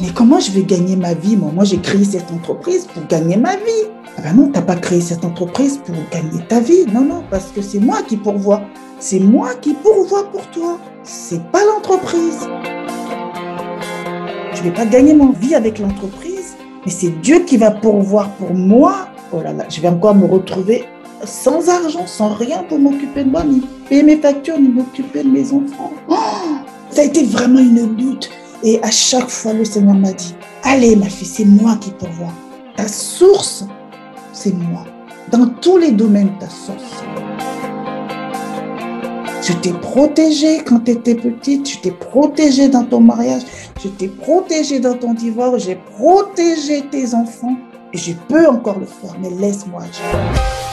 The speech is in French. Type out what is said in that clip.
Mais comment je vais gagner ma vie Moi, moi j'ai créé cette entreprise pour gagner ma vie. Ah ben non, tu n'as pas créé cette entreprise pour gagner ta vie. Non, non, parce que c'est moi qui pourvois. C'est moi qui pourvois pour toi. C'est pas l'entreprise. Je vais pas gagner mon vie avec l'entreprise, mais c'est Dieu qui va pourvoir pour moi. Oh là là, je vais encore me retrouver sans argent, sans rien pour m'occuper de moi, ni payer mes factures, ni m'occuper de mes enfants. Oh, ça a été vraiment une lutte. Et à chaque fois, le Seigneur m'a dit, allez ma fille, c'est moi qui pourvois. Ta source, c'est moi. Dans tous les domaines, ta source. Je t'ai protégée quand tu étais petite, je t'ai protégée dans ton mariage, je t'ai protégée dans ton divorce, j'ai protégé tes enfants. Et je peux encore le faire, mais laisse-moi agir.